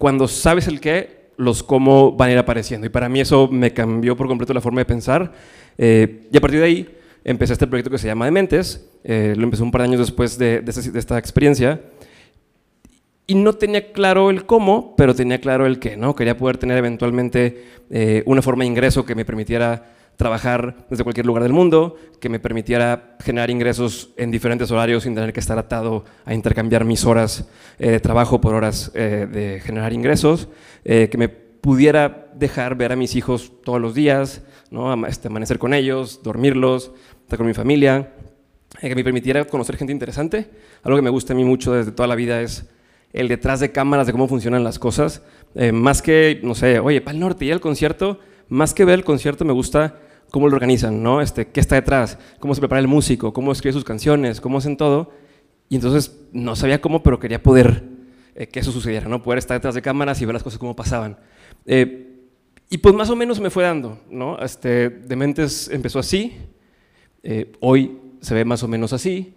cuando sabes el qué, los cómo van a ir apareciendo. Y para mí eso me cambió por completo la forma de pensar. Eh, y a partir de ahí empecé este proyecto que se llama Dementes. Eh, lo empecé un par de años después de, de esta experiencia y no tenía claro el cómo, pero tenía claro el qué, ¿no? Quería poder tener eventualmente eh, una forma de ingreso que me permitiera trabajar desde cualquier lugar del mundo, que me permitiera generar ingresos en diferentes horarios sin tener que estar atado a intercambiar mis horas eh, de trabajo por horas eh, de generar ingresos, que me pudiera dejar ver a mis hijos todos los días, ¿no? Este, amanecer con ellos, dormirlos, estar con mi familia, que me permitiera conocer gente interesante. Algo que me gusta a mí mucho desde toda la vida es el detrás de cámaras de cómo funcionan las cosas. Eh, más que, no sé, oye, para el norte y el concierto, más que ver el concierto me gusta cómo lo organizan, ¿no? Este, ¿Qué está detrás? ¿Cómo se prepara el músico? ¿Cómo escribe sus canciones? ¿Cómo hacen todo? Y entonces no sabía cómo, pero quería poder eh, que eso sucediera, ¿no? Poder estar detrás de cámaras y ver las cosas cómo pasaban. Eh, y pues más o menos me fue dando, ¿no? Este, Dementes empezó así, hoy se ve más o menos así,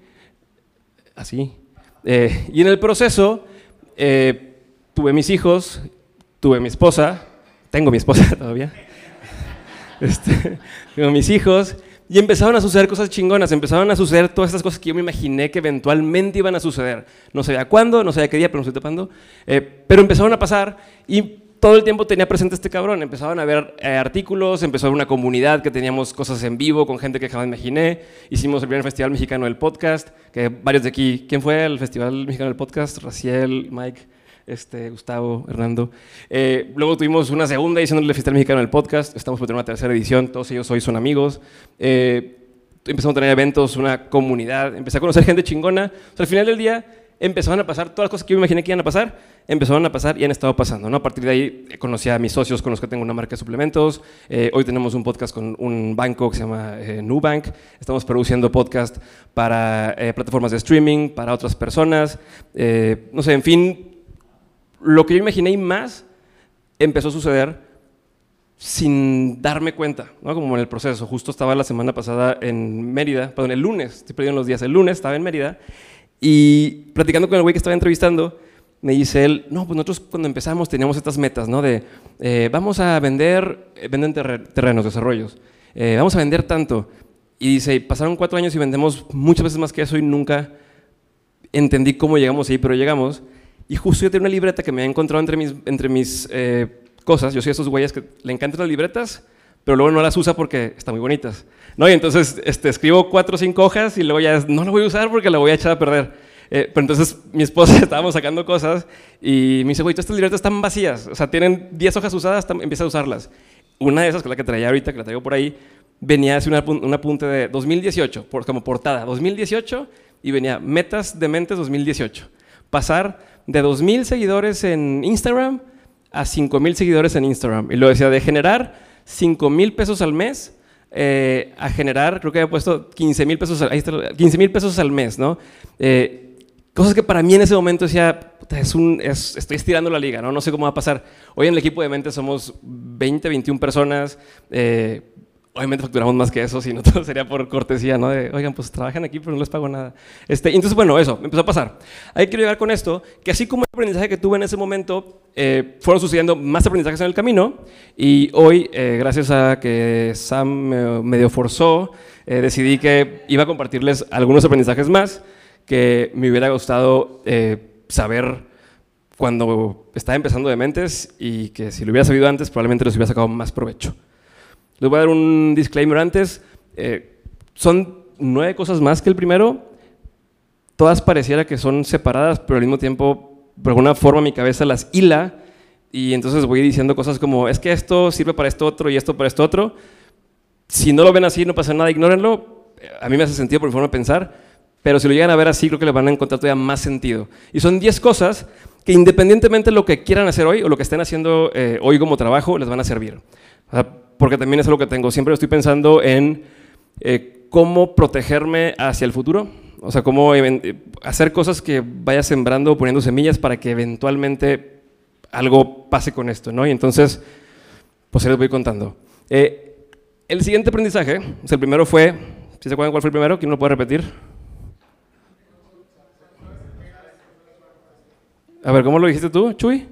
así. y en el proceso eh, tuve mis hijos, tuve mi esposa, tengo mi esposa todavía, este, mis hijos, y empezaron a suceder cosas chingonas, empezaron a suceder todas estas cosas que yo me imaginé que eventualmente iban a suceder. No sabía cuándo, no sabía qué día, pero no estoy tapando. Eh, pero empezaron a pasar y todo el tiempo tenía presente este cabrón. Empezaban a ver eh, artículos, empezó a haber una comunidad que teníamos cosas en vivo con gente que jamás imaginé. Hicimos el primer Festival Mexicano del Podcast, que varios de aquí, ¿quién fue el Festival Mexicano del Podcast? Raciel, Mike, este, Gustavo, Hernando. Eh, luego tuvimos una segunda edición del Festival Mexicano del Podcast, estamos por tener una tercera edición, todos ellos hoy son amigos. Eh, empezamos a tener eventos, una comunidad, empecé a conocer gente chingona. al final del día empezaron a pasar todas las cosas que yo me imaginé que iban a pasar, empezaron a pasar y han estado pasando. ¿no? A partir de ahí eh, conocí a mis socios con los que tengo una marca de suplementos. Eh, hoy tenemos un podcast con un banco que se llama eh, Nubank. Estamos produciendo podcast para plataformas de streaming, para otras personas. no sé, en fin, lo que yo imaginé y más empezó a suceder sin darme cuenta, ¿no? como en el proceso. Justo estaba la semana pasada en Mérida, perdón, el lunes, estoy perdiendo los días, el lunes estaba en Mérida y platicando con el güey que estaba entrevistando, me dice él, no, pues nosotros cuando empezamos teníamos estas metas, ¿no? De, eh, vamos a vender, eh, venden terrenos, desarrollos, eh, vamos a vender tanto. Y dice, pasaron cuatro años y vendemos muchas veces más que eso y nunca entendí cómo llegamos ahí, pero llegamos. Y justo yo tenía una libreta que me había encontrado entre mis, entre mis cosas. Yo soy esos güeyes que le encantan las libretas, pero luego no las usa porque están muy bonitas. ¿no? Y entonces este, escribo cuatro o cinco hojas y luego ya no la voy a usar porque la voy a echar a perder. Eh, pero entonces mi esposa estábamos sacando cosas y me dice, güey, todas estas libretas están vacías, o sea, tienen 10 hojas usadas, empieza a usarlas. Una de esas, que la que traía ahorita, que la traigo por ahí, venía así un apunte de 2018, por, como portada, 2018, y venía metas de mentes 2018. Pasar de 2.000 seguidores en Instagram a 5.000 seguidores en Instagram. Y lo decía de generar 5.000 pesos al mes eh, a generar, creo que había puesto 15 mil pesos, pesos al mes, ¿no? Eh, cosas que para mí en ese momento decía, es un, estoy estirando la liga, ¿no? No sé cómo va a pasar. Hoy en el equipo de mente somos 20, 21 personas. Eh, obviamente facturamos más que eso, si no todo sería por cortesía, ¿no? De, oigan, pues trabajan aquí, pero no les pago nada. Este, entonces, bueno, eso, me empezó a pasar. Ahí quiero llegar con esto, que así como el aprendizaje que tuve en ese momento, eh, fueron sucediendo más aprendizajes en el camino, y hoy, eh, gracias a que Sam me medio forzó, eh, decidí que iba a compartirles algunos aprendizajes más que me hubiera gustado saber cuando estaba empezando de mentes y que si lo hubiera sabido antes probablemente les hubiera sacado más provecho. Les voy a dar un disclaimer antes. Eh, son nueve cosas más que el primero. Todas pareciera que son separadas, pero al mismo tiempo, por alguna forma, mi cabeza las hila. Y entonces voy diciendo cosas como, es que esto sirve para esto otro y esto para esto otro. Si no lo ven así, no pasa nada, ignórenlo. A mí me hace sentido por mi forma de pensar. Pero si lo llegan a ver así, creo que le van a encontrar todavía más sentido. Y son diez cosas que independientemente de lo que quieran hacer hoy o lo que estén haciendo eh, hoy como trabajo, les van a servir. O sea, porque también es algo que tengo. Siempre estoy pensando en eh, cómo protegerme hacia el futuro. O sea, cómo hacer cosas que vaya sembrando, poniendo semillas para que eventualmente algo pase con esto, ¿no? Y entonces, pues les voy contando. Eh, el siguiente aprendizaje, el primero fue, si se acuerdan cuál fue el primero, ¿quién lo puede repetir? A ver, ¿cómo lo dijiste tú, Chuy?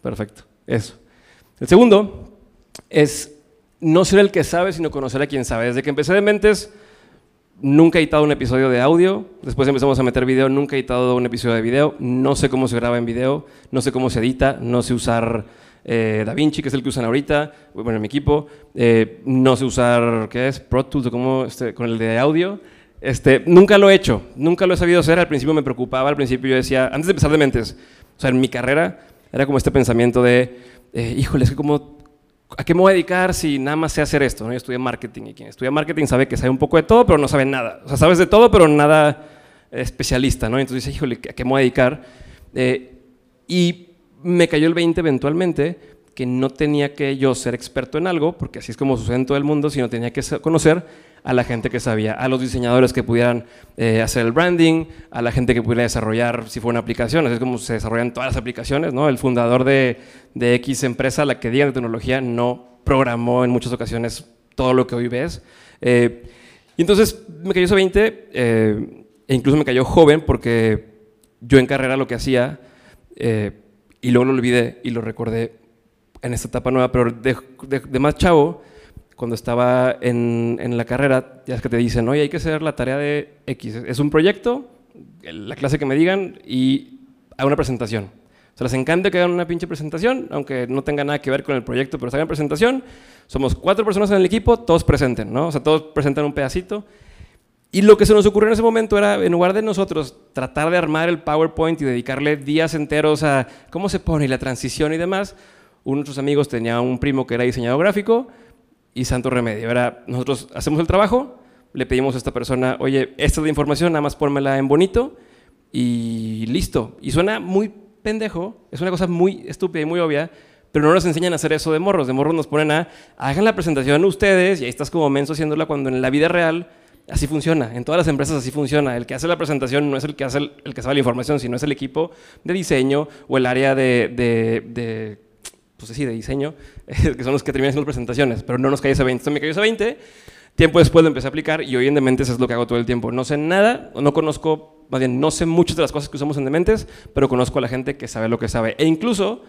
Perfecto, eso. El segundo es no ser el que sabe, sino conocer a quien sabe. Desde que empecé de Mentes, nunca he editado un episodio de audio. Después empezamos a meter video, nunca he editado un episodio de video. No sé cómo se graba en video, no sé cómo se edita, no sé usar eh, DaVinci, que es el que usan ahorita, bueno, en mi equipo. Eh, no sé usar, ¿qué es? Pro Tools, o este, con el de audio. Este, nunca lo he hecho, nunca lo he sabido hacer. Al principio me preocupaba, al principio yo decía, antes de empezar de mentes, o sea, en mi carrera era como este pensamiento de, eh, híjole, es que como ¿a qué me voy a dedicar si nada más sé hacer esto? ¿no? Yo estudié marketing y quien estudia marketing sabe que sabe un poco de todo, pero no sabe nada. O sea, sabes de todo, pero nada especialista, ¿no? Entonces, híjole, ¿a qué me voy a dedicar? Eh, y me cayó el 20 eventualmente que no tenía que yo ser experto en algo, porque así es como sucede en todo el mundo, sino tenía que conocer a la gente que sabía, a los diseñadores que pudieran eh, hacer el branding, a la gente que pudiera desarrollar si fue una aplicación, así es como se desarrollan todas las aplicaciones, ¿no? El fundador de, X empresa, la que diga de tecnología, no programó en muchas ocasiones todo lo que hoy ves. Eh, y entonces me cayó ese 20, eh, e incluso me cayó joven porque yo en carrera lo que hacía, y luego lo olvidé y lo recordé en esta etapa nueva, pero de, de más chavo, cuando estaba en, en, la carrera, ya es que te dicen, oye, hay que hacer la tarea de X. Es un proyecto, la clase que me digan, y hago una presentación. O sea, les encanta que hagan una pinche presentación, aunque no tenga nada que ver con el proyecto, pero hagan presentación. Somos cuatro personas en el equipo, todos presenten, ¿no? O sea, todos presentan un pedacito. Y lo que se nos ocurrió en ese momento era, en lugar de nosotros tratar de armar el PowerPoint y dedicarle días enteros a cómo se pone la transición y demás, uno de nuestros amigos tenía un primo que era diseñador gráfico, y santo remedio. Ahora, nosotros hacemos el trabajo, le pedimos a esta persona, oye, esta es la información, nada más pónmela en bonito y listo. Y suena muy pendejo, es una cosa muy estúpida y muy obvia, pero no nos enseñan a hacer eso de morros. De morros nos ponen a, hagan la presentación ustedes y ahí estás como menso haciéndola cuando en la vida real así funciona. En todas las empresas así funciona. El que hace la presentación no es el que hace el, que sabe la información, sino es el equipo de diseño o el área de pues sí, de diseño, que son los que terminan haciendo presentaciones, pero no nos cae ese 20. Entonces me cayó ese 20, tiempo después lo empecé a aplicar y hoy en Dementes es lo que hago todo el tiempo. No sé nada, no conozco, más bien no sé muchas de las cosas que usamos en Dementes, pero conozco a la gente que sabe lo que sabe. E incluso,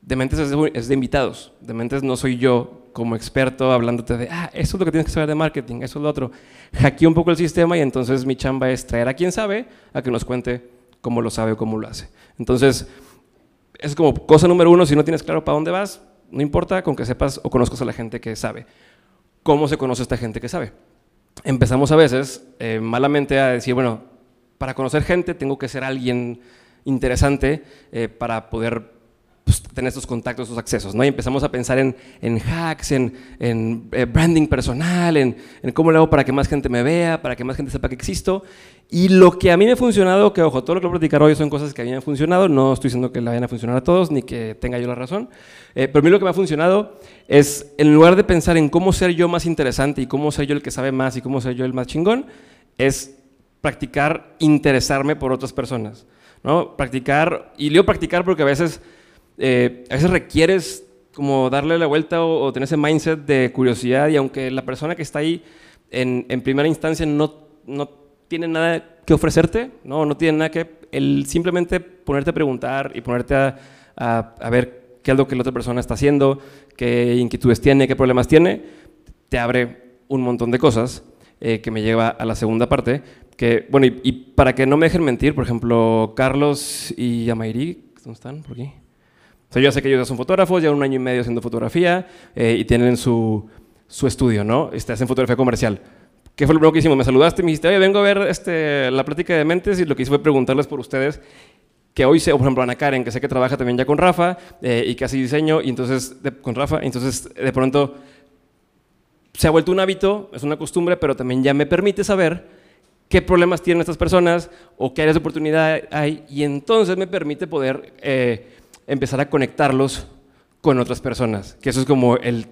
Dementes es de, es de invitados. Dementes no soy yo como experto hablándote de, ah, eso es lo que tienes que saber de marketing, eso es lo otro. Hackeo un poco el sistema y entonces mi chamba es traer a quien sabe a que nos cuente cómo lo sabe o cómo lo hace. Entonces, es como cosa número uno, si no tienes claro para dónde vas, no importa con que sepas o conozcas a la gente que sabe. ¿Cómo se conoce esta gente que sabe? Empezamos a veces eh, malamente a decir, bueno, para conocer gente tengo que ser alguien interesante eh, para poder tener estos contactos, estos accesos, ¿no? Y empezamos a pensar en, en hacks, en, en eh, branding personal, en, en, cómo lo hago para que más gente me vea, para que más gente sepa que existo. Y lo que a mí me ha funcionado, que ojo, todo lo que voy a platicar hoy son cosas que a mí me han funcionado, no estoy diciendo que la vayan a funcionar a todos, ni que tenga yo la razón, eh, pero a mí lo que me ha funcionado es, en lugar de pensar en cómo ser yo más interesante y cómo ser yo el que sabe más y cómo ser yo el más chingón, es practicar interesarme por otras personas, ¿no? Practicar, y leo practicar porque a veces eh, a veces requieres como darle la vuelta o, tener ese mindset de curiosidad y aunque la persona que está ahí en, primera instancia no, no, tiene nada que ofrecerte, no, no tiene nada que, el simplemente ponerte a preguntar y ponerte a, a, ver qué es lo que la otra persona está haciendo, qué inquietudes tiene, qué problemas tiene, te abre un montón de cosas eh, que me lleva a la segunda parte, que, bueno, y, y, para que no me dejen mentir, por ejemplo, Carlos y Amairi, ¿dónde están? Por aquí yo sé que ellos son fotógrafos, llevan un año y medio haciendo fotografía eh, y tienen su, su estudio, ¿no? Este, hacen fotografía comercial. ¿Qué fue lo primero que hicimos? Me saludaste y me dijiste, oye, vengo a ver este, la plática de mentes y lo que hice fue preguntarles por ustedes que hoy sé, por ejemplo, Ana Karen, que sé que trabaja también ya con Rafa eh, y que hace diseño, y entonces, con Rafa, entonces de pronto se ha vuelto un hábito, es una costumbre, pero también ya me permite saber qué problemas tienen estas personas o qué áreas de oportunidad hay, y entonces me permite poder eh, empezar a conectarlos con otras personas. Que eso es como el,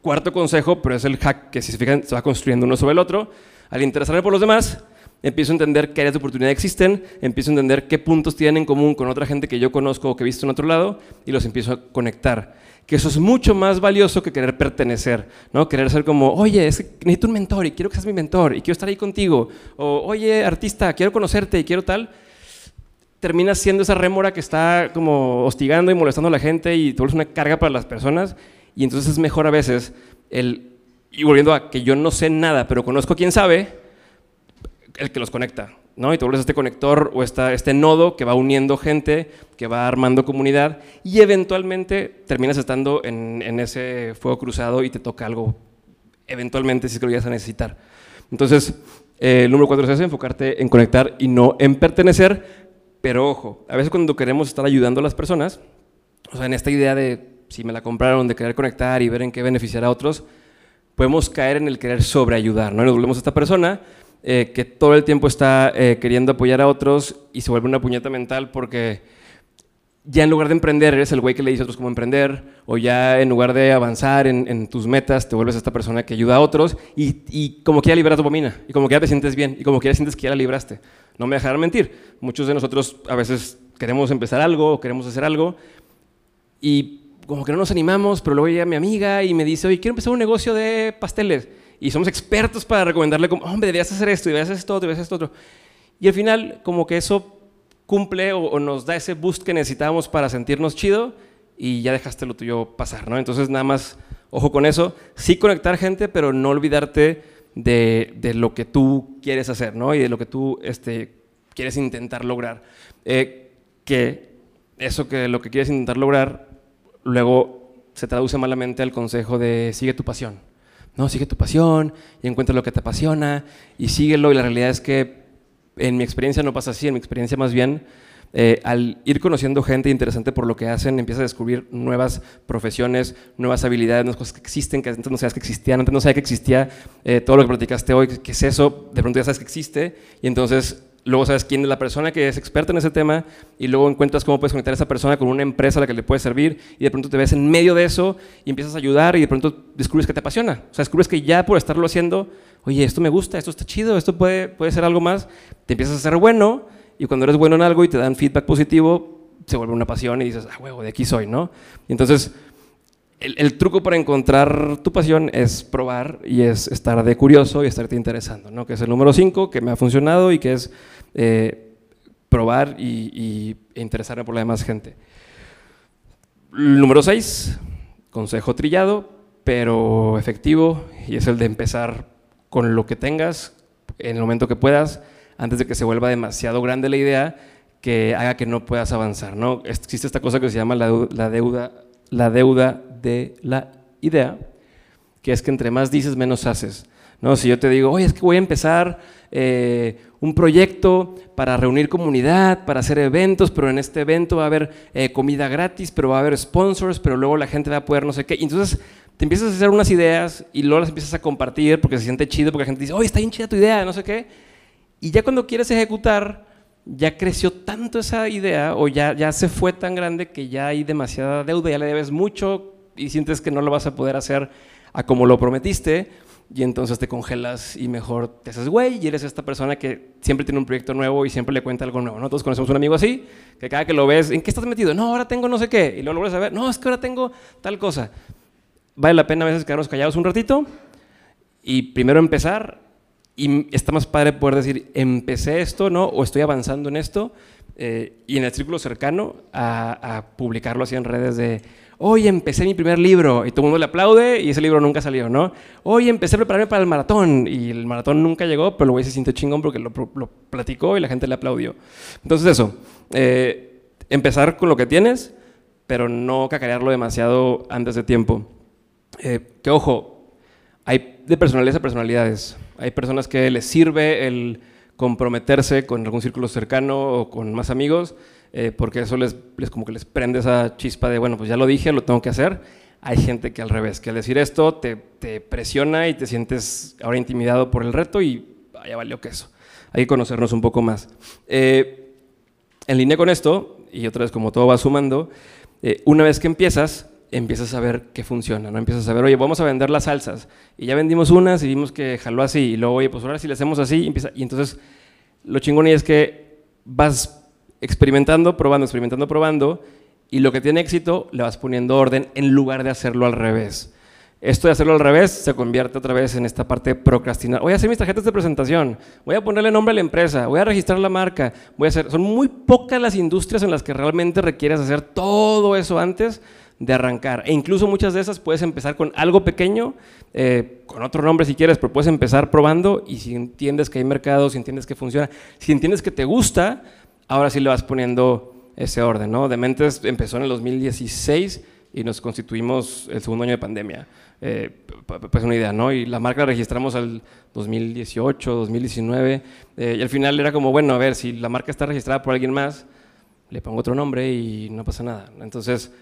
cuarto consejo, pero es el hack que si se fijan se va construyendo uno sobre el otro. Al interesarme por los demás, empiezo a entender qué áreas de oportunidad existen, empiezo a entender qué puntos tienen en común con otra gente que yo conozco o que he visto en otro lado y los empiezo a conectar. Que eso es mucho más valioso que querer pertenecer, ¿no? Querer ser como, oye, necesito un mentor y quiero que seas mi mentor y quiero estar ahí contigo. O, oye, artista, quiero conocerte y quiero tal terminas siendo esa rémora que está como hostigando y molestando a la gente y tú eres una carga para las personas y entonces es mejor a veces el, y volviendo a que yo no sé nada, pero conozco a quien sabe, el que los conecta, ¿no? Y tú vuelves este conector o esta, este nodo que va uniendo gente, que va armando comunidad y eventualmente terminas estando en, en ese fuego cruzado y te toca algo eventualmente si es que lo llegas a necesitar. Entonces, eh, el número cuatro es enfocarte en conectar y no en pertenecer, pero ojo, a veces cuando queremos estar ayudando a las personas, o sea, en esta idea de si me la compraron, de querer conectar y ver en qué beneficiar a otros, podemos caer en el querer sobreayudar, ¿no? Nos volvemos a esta persona eh, que todo el tiempo está eh, queriendo apoyar a otros y se vuelve una puñeta mental porque ya en lugar de emprender eres el güey que le dice a otros cómo emprender, o ya en lugar de avanzar en, tus metas te vuelves esta persona que ayuda a otros y, y como que ya liberas dopamina, y como que ya te sientes bien, y como que ya sientes que ya la libraste. No me dejarán mentir, muchos de nosotros a veces queremos empezar algo o queremos hacer algo y como que no nos animamos, pero luego llega mi amiga y me dice, oye, quiero empezar un negocio de pasteles y somos expertos para recomendarle como, hombre, deberías hacer esto, deberías hacer esto, deberías hacer esto. Y al final, como que eso cumple o, nos da ese boost que necesitábamos para sentirnos chido y ya dejaste lo tuyo pasar, ¿no? Entonces, nada más, ojo con eso. Sí conectar gente, pero no olvidarte de, de lo que tú quieres hacer, ¿no? Y de lo que tú este, quieres intentar lograr. Eh, que eso que lo que quieres intentar lograr, luego se traduce malamente al consejo de sigue tu pasión. No, sigue tu pasión y encuentra lo que te apasiona y síguelo. Y la realidad es que en mi experiencia no pasa así, en mi experiencia más bien, eh, al ir conociendo gente interesante por lo que hacen, empiezas a descubrir nuevas profesiones, nuevas habilidades, nuevas cosas que existen, que antes no sabías que existían, antes no sabías que existía eh, todo lo que platicaste hoy, qué es eso, de pronto ya sabes que existe y entonces luego sabes quién es la persona que es experta en ese tema y luego encuentras cómo puedes conectar a esa persona con una empresa a la que le puede servir y de pronto te ves en medio de eso y empiezas a ayudar y de pronto descubres que te apasiona. O sea, descubres que ya por estarlo haciendo, oye, esto me gusta, esto está chido, esto puede, puede ser algo más, te empiezas a ser bueno y cuando eres bueno en algo y te dan feedback positivo, se vuelve una pasión y dices, ah, huevo, de aquí soy, ¿no? Y entonces el, truco para encontrar tu pasión es probar y es estar de curioso y estarte interesando, ¿no? que es el número 5 que me ha funcionado y que es eh, probar y, e interesarme por la demás gente. número 6, consejo trillado, pero efectivo, y es el de empezar con lo que tengas en el momento que puedas, antes de que se vuelva demasiado grande la idea que haga que no puedas avanzar. ¿no? Existe esta cosa que se llama la deuda la deuda de la idea, que es que entre más dices, menos haces. ¿no? Si yo te digo, oye, es que voy a empezar eh, un proyecto para reunir comunidad, para hacer eventos, pero en este evento va a haber eh, comida gratis, pero va a haber sponsors, pero luego la gente va a poder no sé qué. Y entonces te empiezas a hacer unas ideas y luego las empiezas a compartir porque se siente chido, porque la gente dice, oye, está bien chida tu idea, no sé qué. Y ya cuando quieres ejecutar, ya creció tanto esa idea o ya, ya se fue tan grande que ya hay demasiada deuda, ya le debes mucho y sientes que no lo vas a poder hacer a como lo prometiste y entonces te congelas y mejor te haces güey y eres esta persona que siempre tiene un proyecto nuevo y siempre le cuenta algo nuevo. Nosotros conocemos un amigo así, que cada que lo ves, ¿en qué estás metido? No, ahora tengo no sé qué. Y luego lo vuelves a ver, no, es que ahora tengo tal cosa. Vale la pena a veces quedarnos callados un ratito y primero empezar y está más padre poder decir, empecé esto, ¿no? O estoy avanzando en esto, eh, y en el círculo cercano a, publicarlo así en redes de, hoy empecé mi primer libro, y todo el mundo le aplaude, y ese libro nunca salió, ¿no? Hoy empecé a prepararme para el maratón, y el maratón nunca llegó, pero el güey se sintió chingón porque lo, platicó y la gente le aplaudió. Entonces eso, eh, empezar con lo que tienes, pero no cacarearlo demasiado antes de tiempo. Eh, que ojo, hay de personalidades a personalidades. Hay personas que les sirve el comprometerse con algún círculo cercano o con más amigos, eh, porque eso les, les, como que les prende esa chispa de, bueno, pues ya lo dije, lo tengo que hacer. Hay gente que al revés, que al decir esto te, te presiona y te sientes ahora intimidado por el reto y vaya valió que eso. Hay que conocernos un poco más. Eh, en línea con esto, y otra vez como todo va sumando, eh, una vez que empiezas, empiezas a ver que funciona, ¿no? Empiezas a ver, oye, vamos a vender las salsas. Y ya vendimos unas y vimos que jaló así. Y luego, oye, pues ahora si le hacemos así, y, empieza, y entonces lo chingón es que vas experimentando, probando, experimentando, probando, y lo que tiene éxito le vas poniendo orden en lugar de hacerlo al revés. Esto de hacerlo al revés se convierte otra vez en esta parte procrastinar. Voy a hacer mis tarjetas de presentación, voy a ponerle nombre a la empresa, voy a registrar la marca, voy a hacer... Son muy pocas las industrias en las que realmente requieres hacer todo eso antes de arrancar. E incluso muchas de esas puedes empezar con algo pequeño, eh, con otro nombre si quieres, pero puedes empezar probando y si entiendes que hay mercado, si entiendes que funciona, si entiendes que te gusta, ahora sí le vas poniendo ese orden. ¿no? Dementes empezó en el 2016 y nos constituimos el segundo año de pandemia. Eh, pues una idea, ¿no? Y la marca la registramos al 2018, 2019, eh, y al final era como, bueno, a ver, si la marca está registrada por alguien más, le pongo otro nombre y no pasa nada. Entonces,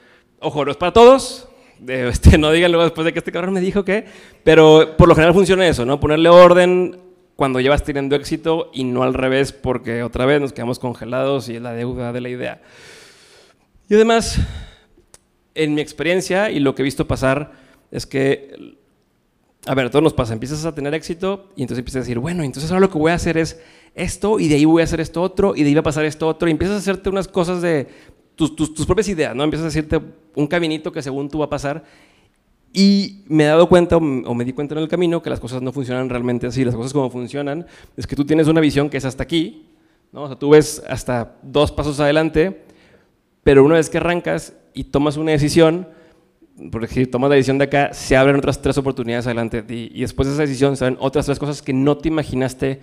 ojo, no es para todos, este, no digan luego después de que este cabrón me dijo que, pero por lo general funciona eso, ¿no? Ponerle orden cuando llevas teniendo éxito y no al revés, porque otra vez nos quedamos congelados y es la deuda de la idea. Y además, en mi experiencia y lo que he visto pasar, es que, a ver, todo nos pasa, empiezas a tener éxito y entonces empiezas a decir, bueno, entonces ahora lo que voy a hacer es esto y de ahí voy a hacer esto otro y de ahí va a pasar esto otro y empiezas a hacerte unas cosas de tus, propias ideas, ¿no? Empiezas a hacerte un caminito que según tú va a pasar y me he dado cuenta, o me di cuenta en el camino, que las cosas no funcionan realmente así. Las cosas como funcionan es que tú tienes una visión que es hasta aquí, ¿no? O sea, tú ves hasta dos pasos adelante, pero una vez que arrancas y tomas una decisión, porque si tomas la decisión de acá, se abren otras tres oportunidades adelante de ti. Y después de esa decisión se abren otras tres cosas que no te imaginaste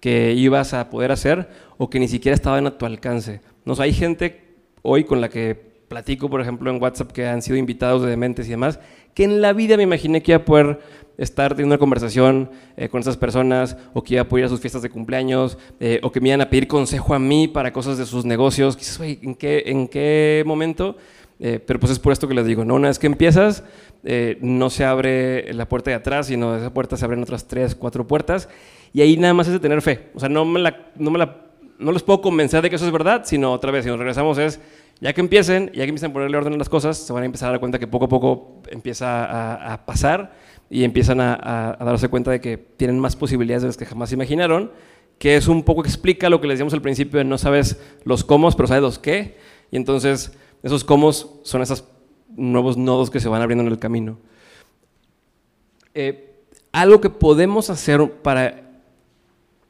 que ibas a poder hacer o que ni siquiera estaban a tu alcance. ¿No? hay gente hoy con la que platico, por ejemplo, en WhatsApp, que han sido invitados de dementes y demás, que en la vida me imaginé que iba a poder estar teniendo una conversación eh, con esas personas, o que iba a poder ir a sus fiestas de cumpleaños, eh, o que me iban a pedir consejo a mí para cosas de sus negocios. ¿en qué, ¿en qué momento? Eh, pero pues es por esto que les digo, ¿no? una vez que empiezas, no se abre la puerta de atrás, sino de esa puerta se abren otras tres, cuatro puertas, y ahí nada más es de tener fe. O sea, no, me la, no, me la, no les puedo convencer de que eso es verdad, sino otra vez, si nos regresamos es, ya que empiecen, ya que empiecen a ponerle orden a las cosas, se van a empezar a dar cuenta que poco a poco empieza a, pasar y empiezan a, darse cuenta de que tienen más posibilidades de las que jamás imaginaron, que es un poco explica lo que les decíamos al principio de no sabes los cómo, pero sabes los qué, y entonces esos comos son esos nuevos nodos que se van abriendo en el camino. Eh, algo que podemos hacer para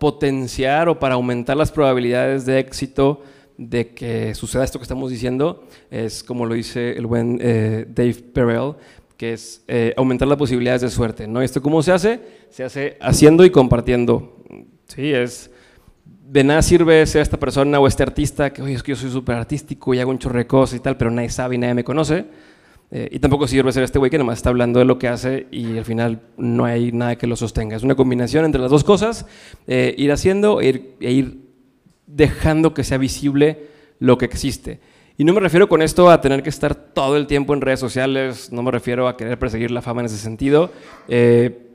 potenciar o para aumentar las probabilidades de éxito de que suceda esto que estamos diciendo es, como lo dice el buen eh, Dave Perel, que es eh, aumentar las posibilidades de suerte. ¿no? ¿Esto cómo se hace? Se hace haciendo y compartiendo. Sí, es de nada sirve ser esta persona o este artista que, oye, es que yo soy súper artístico y hago un chorro de cosas y tal, pero nadie sabe y nadie me conoce. Eh, y tampoco sirve ser este güey que nomás está hablando de lo que hace y al final no hay nada que lo sostenga. Es una combinación entre las dos cosas, eh, ir haciendo e ir, e ir, dejando que sea visible lo que existe. Y no me refiero con esto a tener que estar todo el tiempo en redes sociales, no me refiero a querer perseguir la fama en ese sentido. Eh,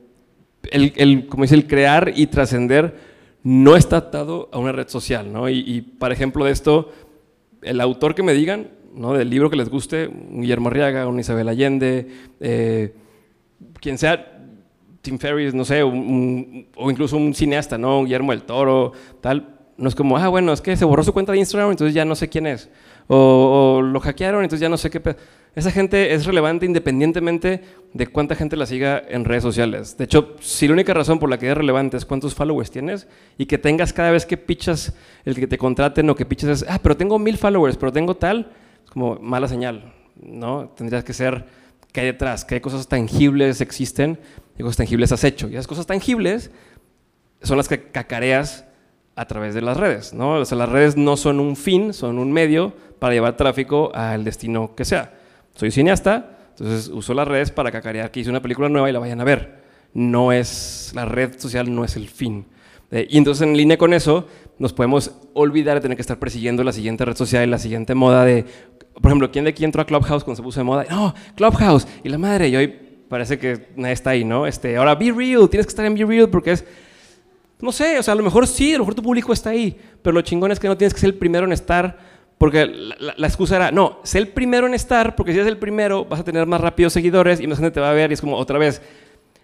el, el, como dice, el crear y trascender no está atado a una red social, ¿no? Y, y, para ejemplo de esto, el autor que me digan, ¿no? Del libro que les guste, Guillermo Arriaga, un Isabel Allende, eh, quien sea, Tim Ferriss, no sé, o incluso un cineasta, ¿no? Guillermo del Toro, tal, no es como, ah, bueno, es que se borró su cuenta de Instagram, entonces ya no sé quién es. O, o lo hackearon, entonces ya no sé qué... Esa gente es relevante independientemente de cuánta gente la siga en redes sociales. De hecho, si la única razón por la que es relevante es cuántos followers tienes y que tengas cada vez que pichas el que te contraten o que pichas es, ah, pero tengo mil followers, pero tengo tal, como mala señal, ¿no? Tendrías que ser qué hay detrás, qué cosas tangibles existen, qué cosas tangibles has hecho. Y esas cosas tangibles son las que cacareas a través de las redes, ¿no? O sea, las redes no son un fin, son un medio para llevar tráfico al destino que sea. Soy cineasta, entonces uso las redes para cacarear que hice una película nueva y la vayan a ver. No es, la red social no es el fin. Eh, y entonces en línea con eso nos podemos olvidar de tener que estar persiguiendo la siguiente red social y la siguiente moda de, por ejemplo, ¿quién de aquí entró a Clubhouse cuando se puso de moda? No, Clubhouse y la madre, y hoy parece que nadie está ahí, ¿no? Este, ahora Be Real, tienes que estar en Be Real porque es, no sé, o sea, a lo mejor sí, a lo mejor tu público está ahí, pero lo chingón es que no tienes que ser el primero en estar porque la, excusa era, no, sé el primero en estar, porque si eres el primero vas a tener más rápido seguidores y más gente te va a ver y es como otra vez.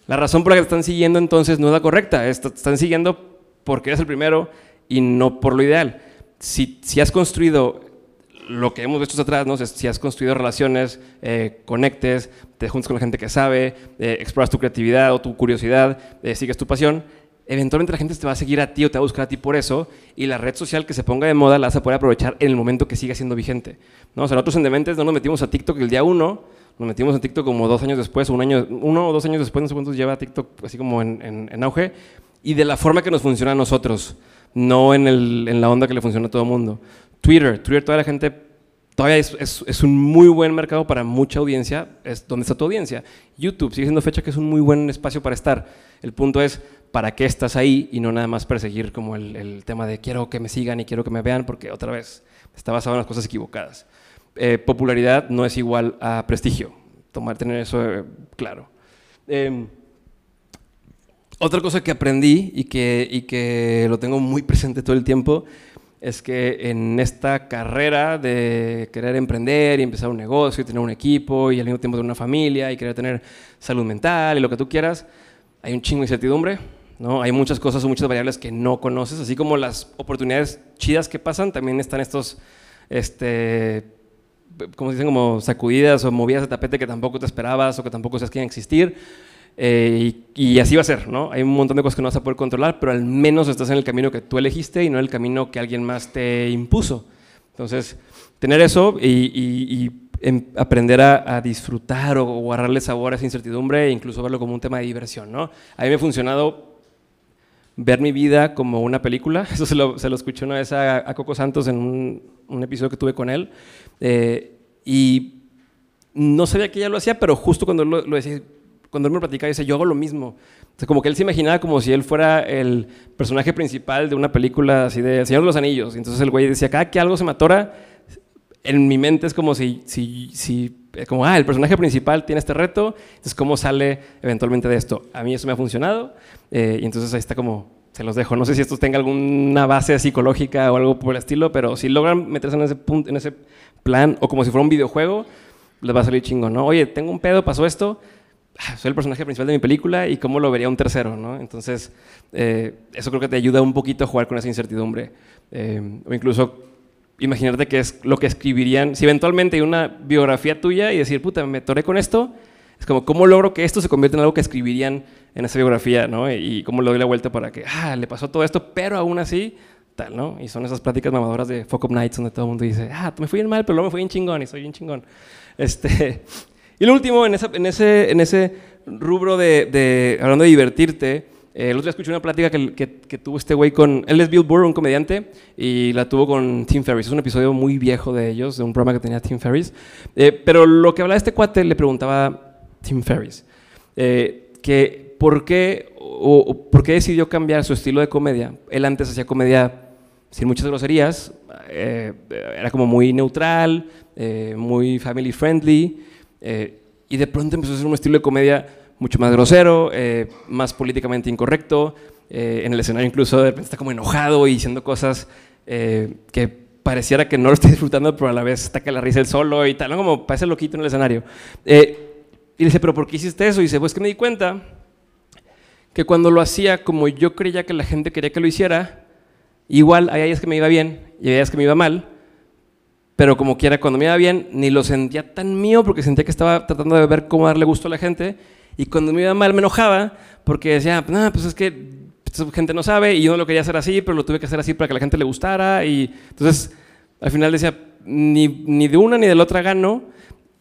La razón por la que te están siguiendo entonces no es la correcta, te están siguiendo porque eres el primero y no por lo ideal. Si, si has construido lo que hemos visto atrás, ¿no? si has construido relaciones, eh, conectes, te juntas con la gente que sabe, eh, exploras tu creatividad o tu curiosidad, eh, sigues tu pasión, eventualmente la gente te va a seguir a ti o te va a buscar a ti por eso y la red social que se ponga de moda la vas a poder aprovechar en el momento que siga siendo vigente. ¿no? O sea, nosotros en Dementes no nos metimos a TikTok el día uno, nos metimos en TikTok como dos años después, un año, uno o dos años después, no sé cuántos lleva TikTok así como en, en, auge, y de la forma que nos funciona a nosotros, no en, el, en la onda que le funciona a todo el mundo. Twitter, Twitter, toda la gente todavía es, es, un muy buen mercado para mucha audiencia, es donde está tu audiencia. YouTube sigue siendo fecha que es un muy buen espacio para estar. El punto es, ¿para qué estás ahí? Y no nada más perseguir como el, el tema de quiero que me sigan y quiero que me vean, porque otra vez está basado en las cosas equivocadas. Eh, popularidad no es igual a prestigio. Tomar, tener eso eh, claro. Em, otra cosa que aprendí y que, y que lo tengo muy presente todo el tiempo es que en esta carrera de querer emprender y empezar un negocio y tener un equipo y al mismo tiempo tener una familia y querer tener salud mental y lo que tú quieras, hay un chingo de incertidumbre, ¿no? Hay muchas cosas o muchas variables que no conoces, así como las oportunidades chidas que pasan, también están estos este, como dicen, como sacudidas o movidas de tapete que tampoco te esperabas o que tampoco sabes que iban a existir. Eh, y, así va a ser, ¿no? Hay un montón de cosas que no vas a poder controlar, pero al menos estás en el camino que tú elegiste y no en el camino que alguien más te impuso. Entonces, tener eso y, em, aprender a, disfrutar o, guardarle sabor a esa incertidumbre e incluso verlo como un tema de diversión, ¿no? A mí me ha funcionado ver mi vida como una película. Eso se lo, se lo escuché una vez a, Coco Santos en un, un, episodio que tuve con él. Eh, y no sabía que ella lo hacía, pero justo cuando lo, decía, cuando él me platicaba, dice, yo hago lo mismo. Como que él se imaginaba como si él fuera el personaje principal de una película así de El Señor de los Anillos. entonces el güey decía, cada que algo se me atora, en mi mente es como si, si, si como, ah, el personaje principal tiene este reto, entonces cómo sale eventualmente de esto. A mí eso me ha funcionado eh, y entonces ahí está como, se los dejo. No sé si esto tenga alguna base psicológica o algo por el estilo, pero si logran meterse en ese punto, en ese plan, o como si fuera un videojuego, les va a salir chingo, ¿no? Oye, tengo un pedo, pasó esto, soy el personaje principal de mi película y cómo lo vería un tercero, ¿no? Entonces, eh, eso creo que te ayuda un poquito a jugar con esa incertidumbre. Eh, o incluso imaginarte qué es lo que escribirían, si eventualmente hay una biografía tuya y decir, puta, me toré con esto, es como, ¿cómo logro que esto se convierta en algo que escribirían en esa biografía, ¿no? Y, cómo le doy la vuelta para que, ah, le pasó todo esto, pero aún así tal, ¿no? Y son esas pláticas mamadoras de Fuck Up Nights donde todo el mundo dice, ah, me fui bien mal, pero luego me fui bien chingón y soy bien chingón. Este, y lo último, en, en, ese, en ese rubro de, de hablando de divertirte, eh, el otro día escuché una plática que, que, tuvo este güey con, él es Bill Burr, un comediante, y la tuvo con Tim Ferriss. Es un episodio muy viejo de ellos, de un programa que tenía Tim Ferriss. Eh, pero lo que hablaba este cuate le preguntaba Tim Ferriss, eh, que por qué, o, por qué decidió cambiar su estilo de comedia. Él antes hacía comedia sin muchas groserías, eh, era como muy neutral, eh, muy family friendly, eh, y de pronto empezó a ser un estilo de comedia mucho más grosero, más políticamente incorrecto, en el escenario incluso de repente está como enojado y diciendo cosas que pareciera que no lo está disfrutando, pero a la vez que la risa el solo y tal, ¿no? como parece loquito en el escenario. y dice, ¿pero por qué hiciste eso? Y dice, pues que me di cuenta que cuando lo hacía como yo creía que la gente quería que lo hiciera, Igual, hay días que me iba bien y hay días que me iba mal, pero como quiera, cuando me iba bien, ni lo sentía tan mío porque sentía que estaba tratando de ver cómo darle gusto a la gente, y cuando me iba mal me enojaba porque decía, no, pues es que esta gente no sabe y yo no lo quería hacer así, pero lo tuve que hacer así para que la gente le gustara, y entonces al final decía, ni, de una ni de la otra gano,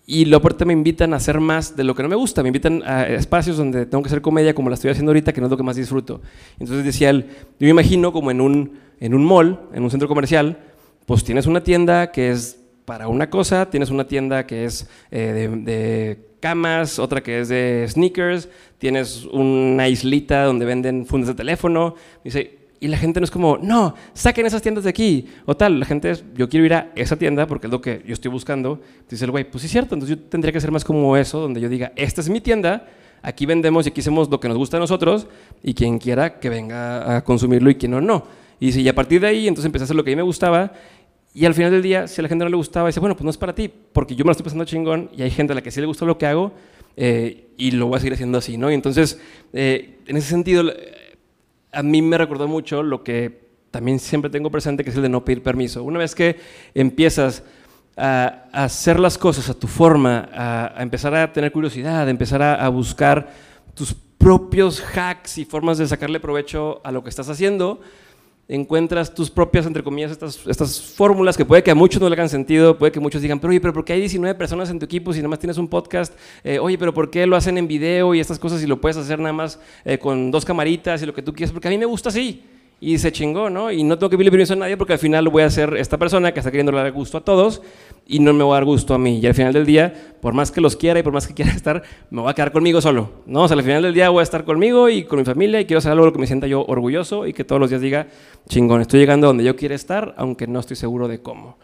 y luego aparte me invitan a hacer más de lo que no me gusta, me invitan a espacios donde tengo que hacer comedia como la estoy haciendo ahorita, que no es lo que más disfruto. Entonces decía él, yo me imagino como en un, en un mall, en un centro comercial, pues tienes una tienda que es para una cosa, tienes una tienda que es eh, de, camas, otra que es de sneakers, tienes una islita donde venden fundas de teléfono. Dice, y la gente no es como, no, saquen esas tiendas de aquí, o tal. La gente es, yo quiero ir a esa tienda porque es lo que yo estoy buscando. Dice el güey, pues sí es cierto, entonces yo tendría que ser más como eso, donde yo diga, esta es mi tienda, aquí vendemos y aquí hacemos lo que nos gusta a nosotros, y quien quiera que venga a consumirlo y quien no, no. Y dice, y a partir de ahí, entonces empecé a hacer lo que a mí me gustaba, y al final del día, si a la gente no le gustaba, dice, bueno, pues no es para ti, porque yo me lo estoy pasando chingón, y hay gente a la que sí le gusta lo que hago, eh, y lo voy a seguir haciendo así, ¿no? Y entonces, eh, en ese sentido, a mí me recordó mucho lo que también siempre tengo presente, que es el de no pedir permiso. Una vez que empiezas a, hacer las cosas a tu forma, a, empezar a tener curiosidad, a empezar a, buscar tus propios hacks y formas de sacarle provecho a lo que estás haciendo, encuentras tus propias, entre comillas, estas, estas fórmulas que puede que a muchos no le hagan sentido, puede que muchos digan, pero oye, pero ¿por qué hay 19 personas en tu equipo si nada más tienes un podcast? Eh, oye, pero ¿por qué lo hacen en video y estas cosas y lo puedes hacer nada más eh, con dos camaritas y lo que tú quieras? Porque a mí me gusta así y se chingó, ¿no? Y no tengo que pedirle permiso a nadie porque al final voy a hacer esta persona que está queriendo dar gusto a todos y no me va a dar gusto a mí. Y al final del día, por más que los quiera y por más que quiera estar, me voy a quedar conmigo solo, ¿no? O sea, al final del día voy a estar conmigo y con mi familia y quiero hacer algo que me sienta yo orgulloso y que todos los días diga, chingón, estoy llegando donde yo quiero estar, aunque no estoy seguro de cómo.